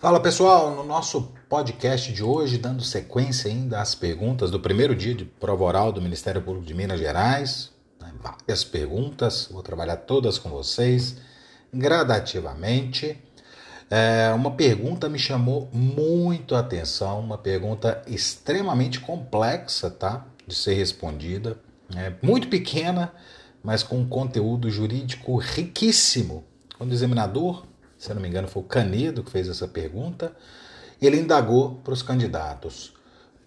Fala pessoal, no nosso podcast de hoje, dando sequência ainda às perguntas do primeiro dia de prova oral do Ministério Público de Minas Gerais, né, várias perguntas, vou trabalhar todas com vocês gradativamente. É, uma pergunta me chamou muito a atenção, uma pergunta extremamente complexa, tá? De ser respondida, é, muito pequena, mas com um conteúdo jurídico riquíssimo. Quando o examinador se não me engano foi o Canedo que fez essa pergunta, ele indagou para os candidatos: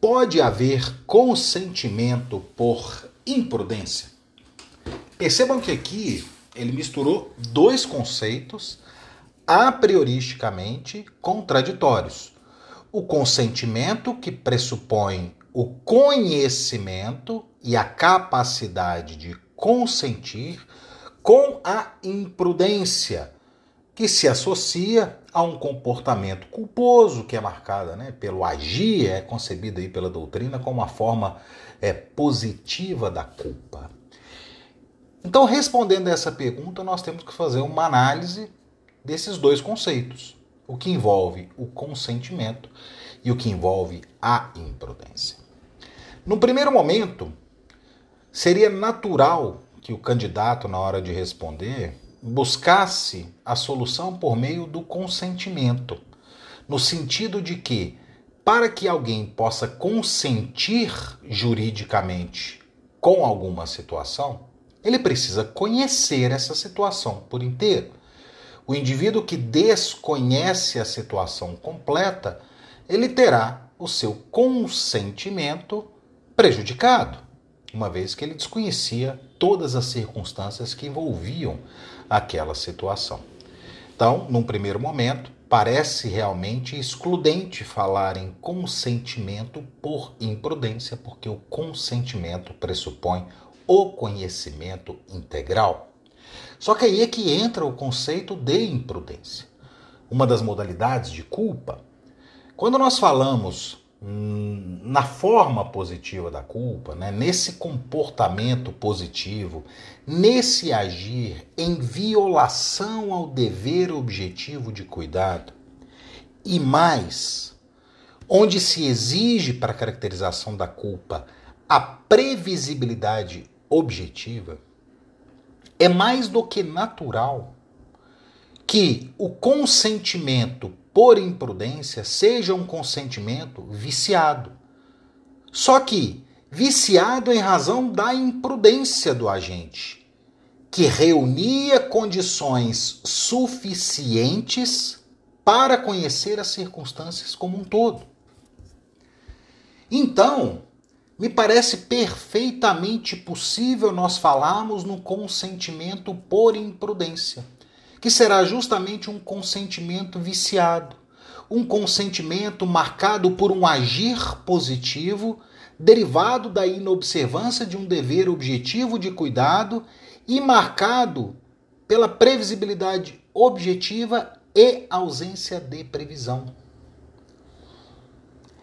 pode haver consentimento por imprudência? Percebam que aqui ele misturou dois conceitos a prioristicamente contraditórios. O consentimento, que pressupõe o conhecimento e a capacidade de consentir, com a imprudência, que se associa a um comportamento culposo que é marcada né, pelo agir, é concebido aí pela doutrina como uma forma é, positiva da culpa. Então, respondendo a essa pergunta, nós temos que fazer uma análise desses dois conceitos, o que envolve o consentimento e o que envolve a imprudência. No primeiro momento, seria natural que o candidato, na hora de responder, buscasse a solução por meio do consentimento, no sentido de que, para que alguém possa consentir juridicamente com alguma situação, ele precisa conhecer essa situação por inteiro. O indivíduo que desconhece a situação completa, ele terá o seu consentimento prejudicado, uma vez que ele desconhecia todas as circunstâncias que envolviam aquela situação. Então, num primeiro momento, parece realmente excludente falar em consentimento por imprudência, porque o consentimento pressupõe o conhecimento integral. Só que aí é que entra o conceito de imprudência, uma das modalidades de culpa. Quando nós falamos na forma positiva da culpa, né? nesse comportamento positivo, nesse agir em violação ao dever objetivo de cuidado, e mais, onde se exige para a caracterização da culpa a previsibilidade objetiva, é mais do que natural que o consentimento por imprudência seja um consentimento viciado. Só que viciado em razão da imprudência do agente, que reunia condições suficientes para conhecer as circunstâncias como um todo. Então, me parece perfeitamente possível nós falarmos no consentimento por imprudência que será justamente um consentimento viciado, um consentimento marcado por um agir positivo, derivado da inobservância de um dever objetivo de cuidado e marcado pela previsibilidade objetiva e ausência de previsão.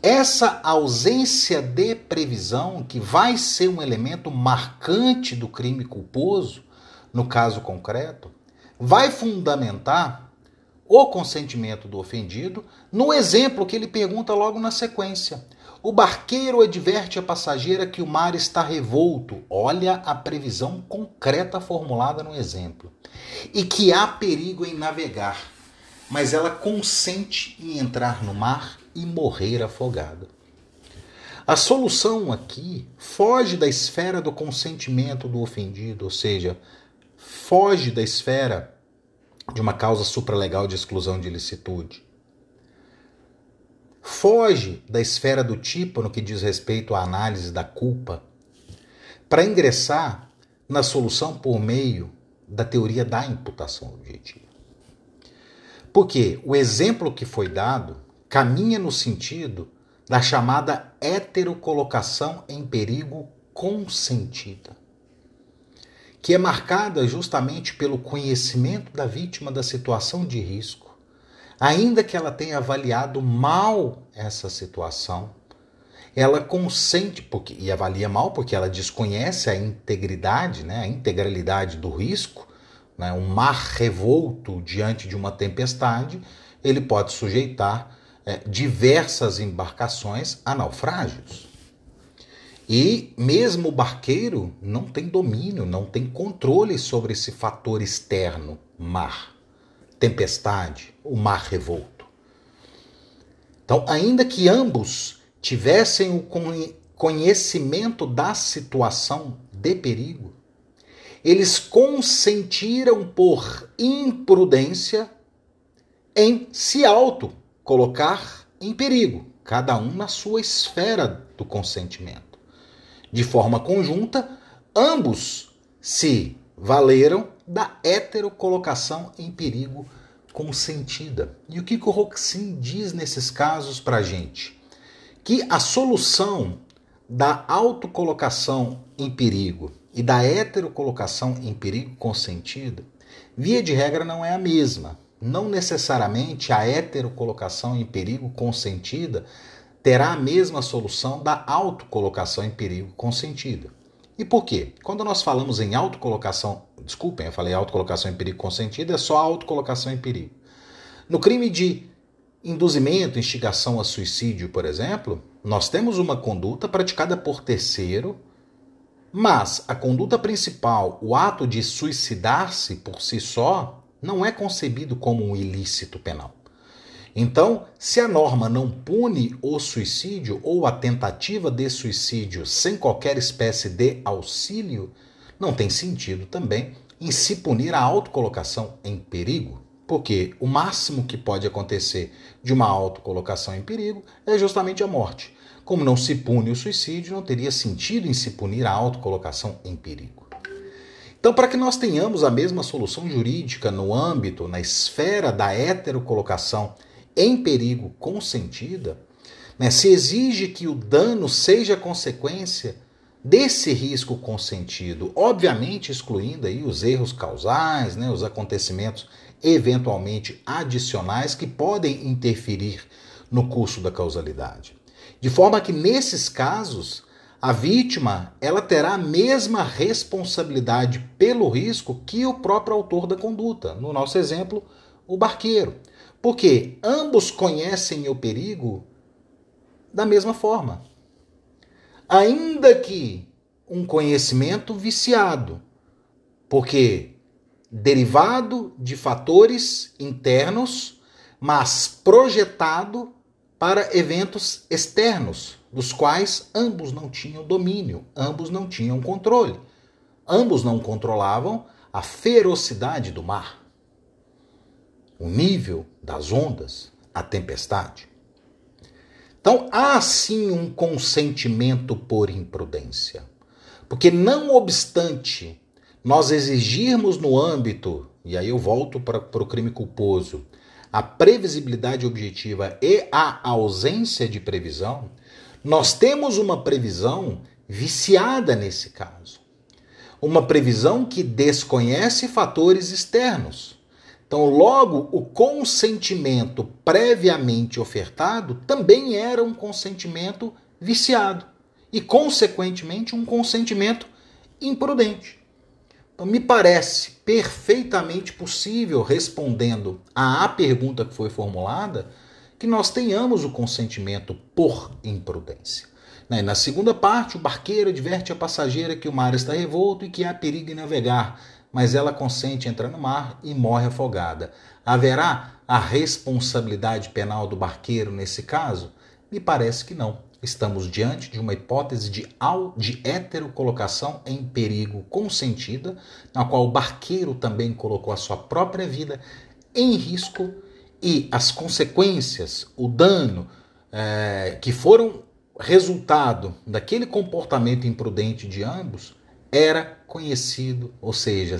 Essa ausência de previsão, que vai ser um elemento marcante do crime culposo, no caso concreto, vai fundamentar o consentimento do ofendido no exemplo que ele pergunta logo na sequência. O barqueiro adverte a passageira que o mar está revolto. Olha a previsão concreta formulada no exemplo. E que há perigo em navegar, mas ela consente em entrar no mar e morrer afogada. A solução aqui foge da esfera do consentimento do ofendido, ou seja, foge da esfera de uma causa supralegal de exclusão de ilicitude. Foge da esfera do tipo no que diz respeito à análise da culpa, para ingressar na solução por meio da teoria da imputação objetiva. Porque o exemplo que foi dado caminha no sentido da chamada heterocolocação em perigo consentida que é marcada justamente pelo conhecimento da vítima da situação de risco, ainda que ela tenha avaliado mal essa situação, ela consente porque e avalia mal porque ela desconhece a integridade, né, a integralidade do risco, né, um mar revolto diante de uma tempestade, ele pode sujeitar é, diversas embarcações a naufrágios. E mesmo o barqueiro não tem domínio, não tem controle sobre esse fator externo, mar, tempestade, o mar revolto. Então, ainda que ambos tivessem o conhecimento da situação de perigo, eles consentiram por imprudência em se auto colocar em perigo, cada um na sua esfera do consentimento de forma conjunta, ambos se valeram da heterocolocação em perigo consentida. E o que o Roxin diz nesses casos para a gente? Que a solução da autocolocação em perigo e da heterocolocação em perigo consentida, via de regra, não é a mesma. Não necessariamente a heterocolocação em perigo consentida terá a mesma solução da autocolocação em perigo consentida. E por quê? Quando nós falamos em autocolocação, desculpem, eu falei autocolocação em perigo consentida, é só autocolocação em perigo. No crime de induzimento, instigação a suicídio, por exemplo, nós temos uma conduta praticada por terceiro, mas a conduta principal, o ato de suicidar-se por si só, não é concebido como um ilícito penal. Então, se a norma não pune o suicídio ou a tentativa de suicídio sem qualquer espécie de auxílio, não tem sentido também em se punir a autocolocação em perigo. Porque o máximo que pode acontecer de uma autocolocação em perigo é justamente a morte. Como não se pune o suicídio, não teria sentido em se punir a autocolocação em perigo. Então, para que nós tenhamos a mesma solução jurídica no âmbito, na esfera da heterocolocação em perigo consentida, né, se exige que o dano seja consequência desse risco consentido, obviamente excluindo aí os erros causais, né, os acontecimentos eventualmente adicionais que podem interferir no curso da causalidade. De forma que nesses casos, a vítima ela terá a mesma responsabilidade pelo risco que o próprio autor da conduta. No nosso exemplo, o barqueiro. Porque ambos conhecem o perigo da mesma forma. Ainda que um conhecimento viciado, porque derivado de fatores internos, mas projetado para eventos externos, dos quais ambos não tinham domínio, ambos não tinham controle. Ambos não controlavam a ferocidade do mar o nível das ondas, a tempestade. Então há sim um consentimento por imprudência. Porque não obstante nós exigirmos no âmbito, e aí eu volto para, para o crime culposo, a previsibilidade objetiva e a ausência de previsão, nós temos uma previsão viciada nesse caso. Uma previsão que desconhece fatores externos. Então, logo, o consentimento previamente ofertado também era um consentimento viciado e, consequentemente, um consentimento imprudente. Então, me parece perfeitamente possível, respondendo à pergunta que foi formulada, que nós tenhamos o consentimento por imprudência. Né, na segunda parte, o barqueiro adverte a passageira que o mar está revolto e que há perigo em navegar mas ela consente entrar no mar e morre afogada. Haverá a responsabilidade penal do barqueiro nesse caso? Me parece que não. Estamos diante de uma hipótese de, de heterocolocação em perigo consentida, na qual o barqueiro também colocou a sua própria vida em risco e as consequências, o dano é, que foram resultado daquele comportamento imprudente de ambos era conhecido, ou seja,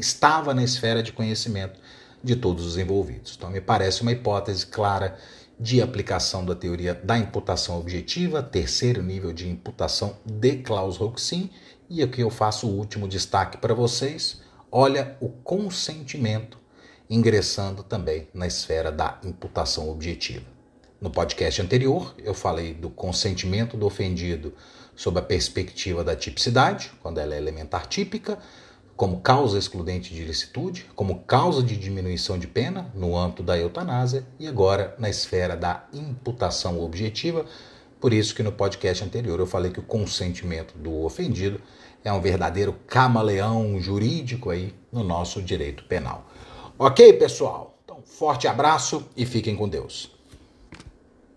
estava na esfera de conhecimento de todos os envolvidos. Então, me parece uma hipótese clara de aplicação da teoria da imputação objetiva, terceiro nível de imputação de Klaus-Roxin, e aqui eu faço o último destaque para vocês. Olha o consentimento ingressando também na esfera da imputação objetiva. No podcast anterior, eu falei do consentimento do ofendido sob a perspectiva da tipicidade, quando ela é elementar típica. como causa excludente de ilicitude, como causa de diminuição de pena no âmbito da eutanásia e agora na esfera da imputação objetiva. Por isso que no podcast anterior eu falei que o consentimento do ofendido é um verdadeiro camaleão jurídico aí no nosso direito penal. Ok, pessoal? Então, forte abraço e fiquem com Deus.